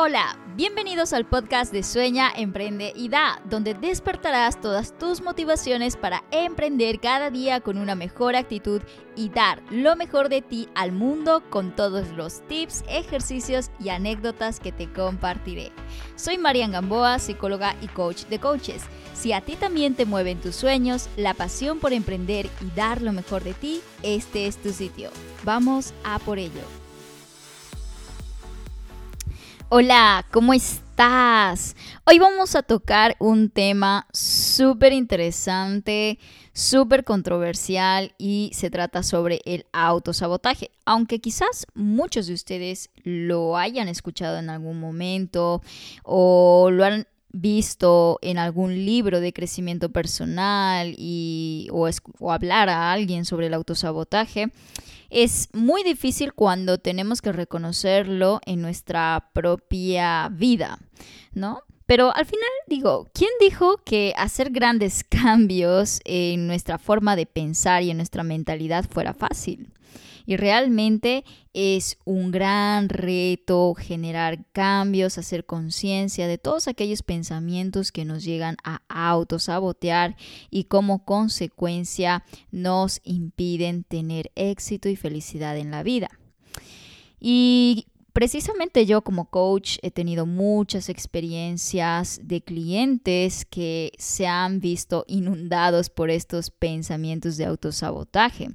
Hola, bienvenidos al podcast de Sueña, Emprende y Da, donde despertarás todas tus motivaciones para emprender cada día con una mejor actitud y dar lo mejor de ti al mundo con todos los tips, ejercicios y anécdotas que te compartiré. Soy Marian Gamboa, psicóloga y coach de coaches. Si a ti también te mueven tus sueños, la pasión por emprender y dar lo mejor de ti, este es tu sitio. Vamos a por ello. Hola, ¿cómo estás? Hoy vamos a tocar un tema súper interesante, súper controversial y se trata sobre el autosabotaje. Aunque quizás muchos de ustedes lo hayan escuchado en algún momento o lo han visto en algún libro de crecimiento personal y, o, o hablar a alguien sobre el autosabotaje, es muy difícil cuando tenemos que reconocerlo en nuestra propia vida, ¿no? Pero al final digo, ¿quién dijo que hacer grandes cambios en nuestra forma de pensar y en nuestra mentalidad fuera fácil? Y realmente es un gran reto generar cambios, hacer conciencia de todos aquellos pensamientos que nos llegan a autosabotear y como consecuencia nos impiden tener éxito y felicidad en la vida. Precisamente yo como coach he tenido muchas experiencias de clientes que se han visto inundados por estos pensamientos de autosabotaje,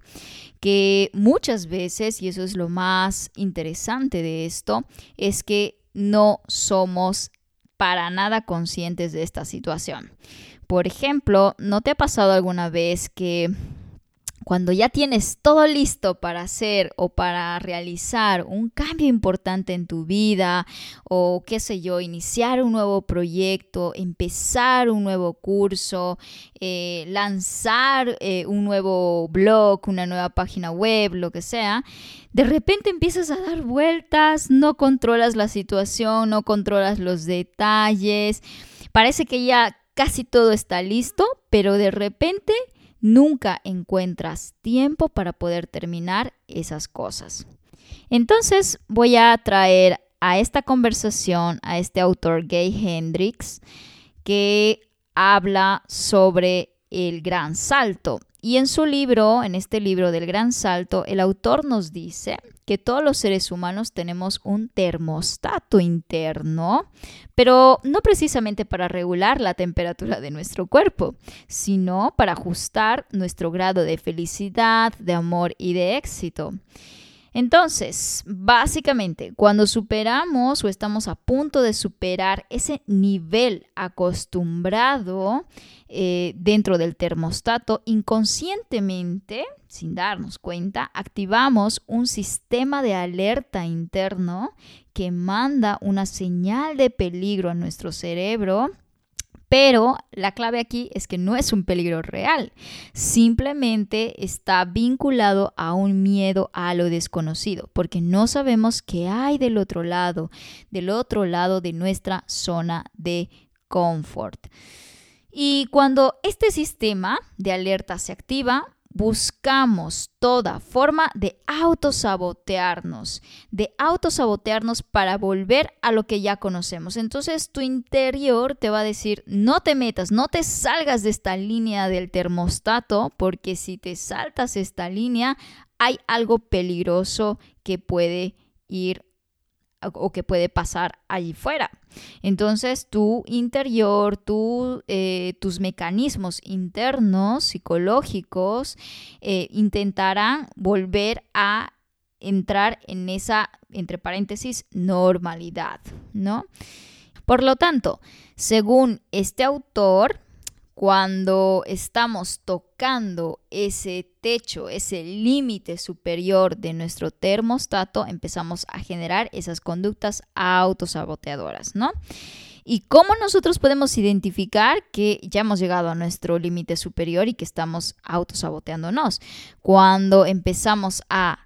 que muchas veces, y eso es lo más interesante de esto, es que no somos para nada conscientes de esta situación. Por ejemplo, ¿no te ha pasado alguna vez que cuando ya tienes todo listo para hacer o para realizar un cambio importante en tu vida o qué sé yo, iniciar un nuevo proyecto, empezar un nuevo curso, eh, lanzar eh, un nuevo blog, una nueva página web, lo que sea, de repente empiezas a dar vueltas, no controlas la situación, no controlas los detalles, parece que ya casi todo está listo, pero de repente nunca encuentras tiempo para poder terminar esas cosas. Entonces voy a traer a esta conversación a este autor Gay Hendrix que habla sobre el gran salto. Y en su libro, en este libro del gran salto, el autor nos dice que todos los seres humanos tenemos un termostato interno, pero no precisamente para regular la temperatura de nuestro cuerpo, sino para ajustar nuestro grado de felicidad, de amor y de éxito. Entonces, básicamente, cuando superamos o estamos a punto de superar ese nivel acostumbrado eh, dentro del termostato, inconscientemente, sin darnos cuenta, activamos un sistema de alerta interno que manda una señal de peligro a nuestro cerebro pero la clave aquí es que no es un peligro real, simplemente está vinculado a un miedo a lo desconocido, porque no sabemos qué hay del otro lado, del otro lado de nuestra zona de confort. Y cuando este sistema de alerta se activa, buscamos toda forma de autosabotearnos, de autosabotearnos para volver a lo que ya conocemos. Entonces tu interior te va a decir, no te metas, no te salgas de esta línea del termostato, porque si te saltas esta línea, hay algo peligroso que puede ir o que puede pasar allí fuera. Entonces, tu interior, tu, eh, tus mecanismos internos, psicológicos, eh, intentarán volver a entrar en esa, entre paréntesis, normalidad, ¿no? Por lo tanto, según este autor, cuando estamos tocando ese techo, ese límite superior de nuestro termostato, empezamos a generar esas conductas autosaboteadoras, ¿no? ¿Y cómo nosotros podemos identificar que ya hemos llegado a nuestro límite superior y que estamos autosaboteándonos? Cuando empezamos a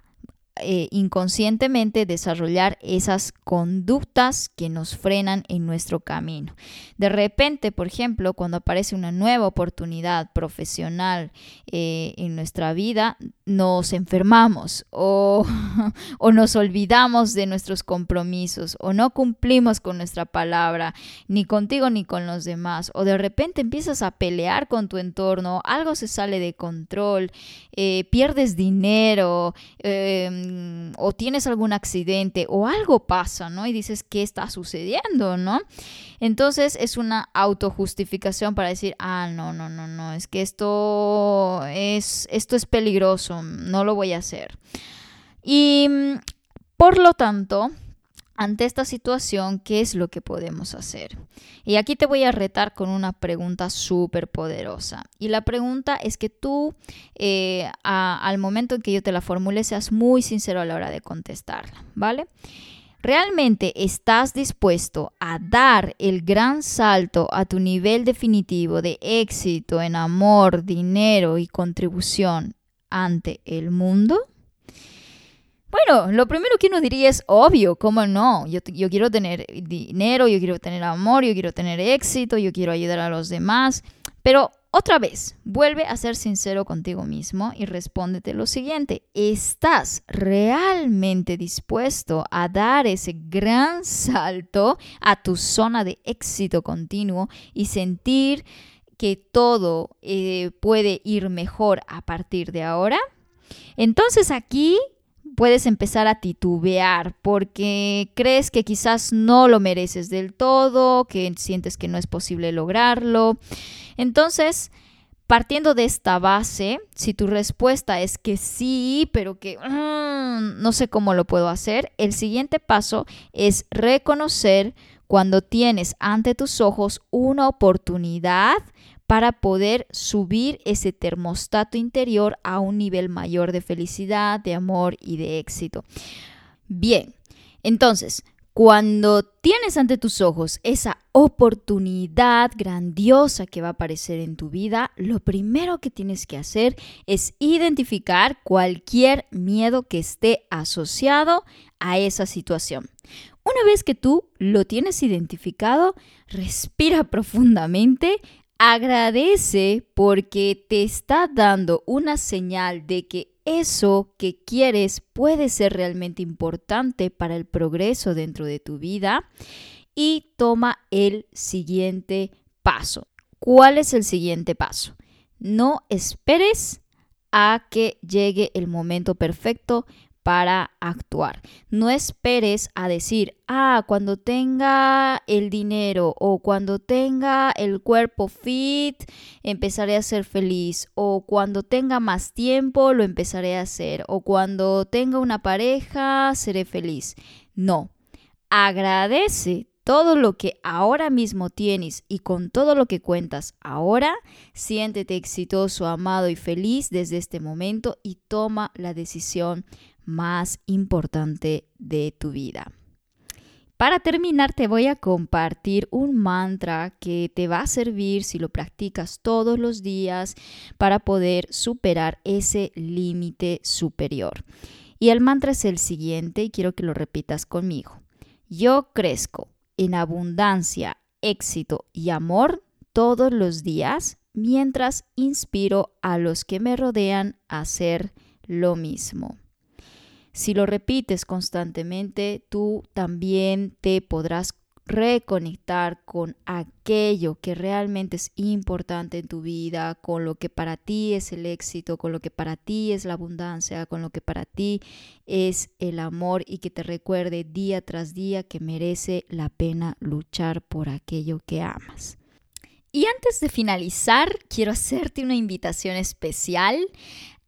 eh, inconscientemente desarrollar esas conductas que nos frenan en nuestro camino. De repente, por ejemplo, cuando aparece una nueva oportunidad profesional eh, en nuestra vida, nos enfermamos o, o nos olvidamos de nuestros compromisos o no cumplimos con nuestra palabra, ni contigo ni con los demás, o de repente empiezas a pelear con tu entorno, algo se sale de control, eh, pierdes dinero, o tienes algún accidente, o algo pasa, ¿no? Y dices, ¿qué está sucediendo, no? Entonces es una autojustificación para decir, ah, no, no, no, no, es que esto es, esto es peligroso, no lo voy a hacer. Y por lo tanto, ante esta situación, ¿qué es lo que podemos hacer? Y aquí te voy a retar con una pregunta súper poderosa. Y la pregunta es que tú, eh, al momento en que yo te la formule, seas muy sincero a la hora de contestarla, ¿vale? ¿Realmente estás dispuesto a dar el gran salto a tu nivel definitivo de éxito en amor, dinero y contribución ante el mundo? Bueno, lo primero que uno diría es obvio, ¿cómo no? Yo, quiero tener dinero, yo quiero tener amor, yo quiero tener éxito, yo quiero ayudar a los demás. Pero otra vez, vuelve a ser sincero contigo mismo y respóndete lo siguiente. ¿Estás realmente dispuesto a dar ese gran salto a tu zona de éxito continuo y sentir que todo eh, puede ir mejor a partir de ahora? Entonces aquí puedes empezar a titubear porque crees que quizás no lo mereces del todo, que sientes que no es posible lograrlo. Entonces, partiendo de esta base, si tu respuesta es que sí, pero que mm, no sé cómo lo puedo hacer, el siguiente paso es reconocer cuando tienes ante tus ojos una oportunidad para poder subir ese termostato interior a un nivel mayor de felicidad, de amor y de éxito. Bien, entonces, cuando tienes ante tus ojos esa oportunidad grandiosa que va a aparecer en tu vida, lo primero que tienes que hacer es identificar cualquier miedo que esté asociado a esa situación. Una vez que tú lo tienes identificado, respira profundamente, Agradece porque te está dando una señal de que eso que quieres puede ser realmente importante para el progreso dentro de tu vida y toma el siguiente paso. ¿Cuál es el siguiente paso? No esperes a que llegue el momento perfecto para actuar. No esperes a decir, ah, cuando tenga el dinero o cuando tenga el cuerpo fit, empezaré a ser feliz. O cuando tenga más tiempo, lo empezaré a hacer. O cuando tenga una pareja, seré feliz. No. Agradece todo lo que ahora mismo tienes y con todo lo que cuentas ahora, siéntete exitoso, amado y feliz desde este momento y toma la decisión más importante de tu vida. Para terminar, te voy a compartir un mantra que te va a servir si lo practicas todos los días para poder superar ese límite superior. Y el mantra es el siguiente y quiero que lo repitas conmigo. Yo crezco en abundancia, éxito y amor todos los días mientras inspiro a los que me rodean a hacer lo mismo. Si lo repites constantemente, tú también te podrás reconectar con aquello que realmente es importante en tu vida, con lo que para ti es el éxito, con lo que para ti es la abundancia, con lo que para ti es el amor y que te recuerde día tras día que merece la pena luchar por aquello que amas. Y antes de finalizar, quiero hacerte una invitación especial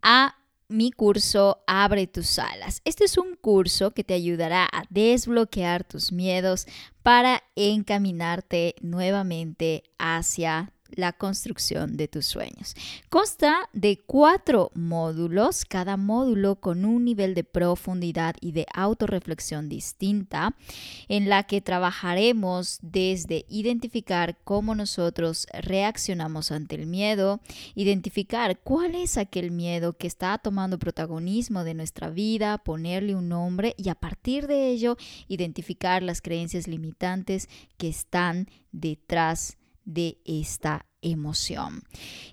a mi curso Abre tus alas. Este es un curso que te ayudará a desbloquear tus miedos para encaminarte nuevamente hacia la construcción de tus sueños. Consta de cuatro módulos, cada módulo con un nivel de profundidad y de autorreflexión distinta, en la que trabajaremos desde identificar cómo nosotros reaccionamos ante el miedo, identificar cuál es aquel miedo que está tomando protagonismo de nuestra vida, ponerle un nombre y a partir de ello identificar las creencias limitantes que están detrás de esta emoción.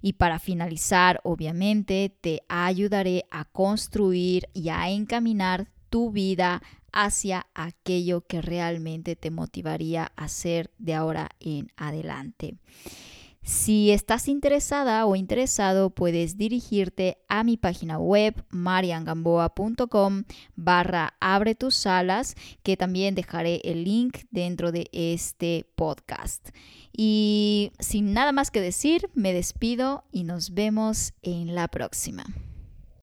Y para finalizar, obviamente, te ayudaré a construir y a encaminar tu vida hacia aquello que realmente te motivaría a hacer de ahora en adelante. Si estás interesada o interesado, puedes dirigirte a mi página web mariangamboa.com barra abre tus salas, que también dejaré el link dentro de este podcast. Y sin nada más que decir, me despido y nos vemos en la próxima.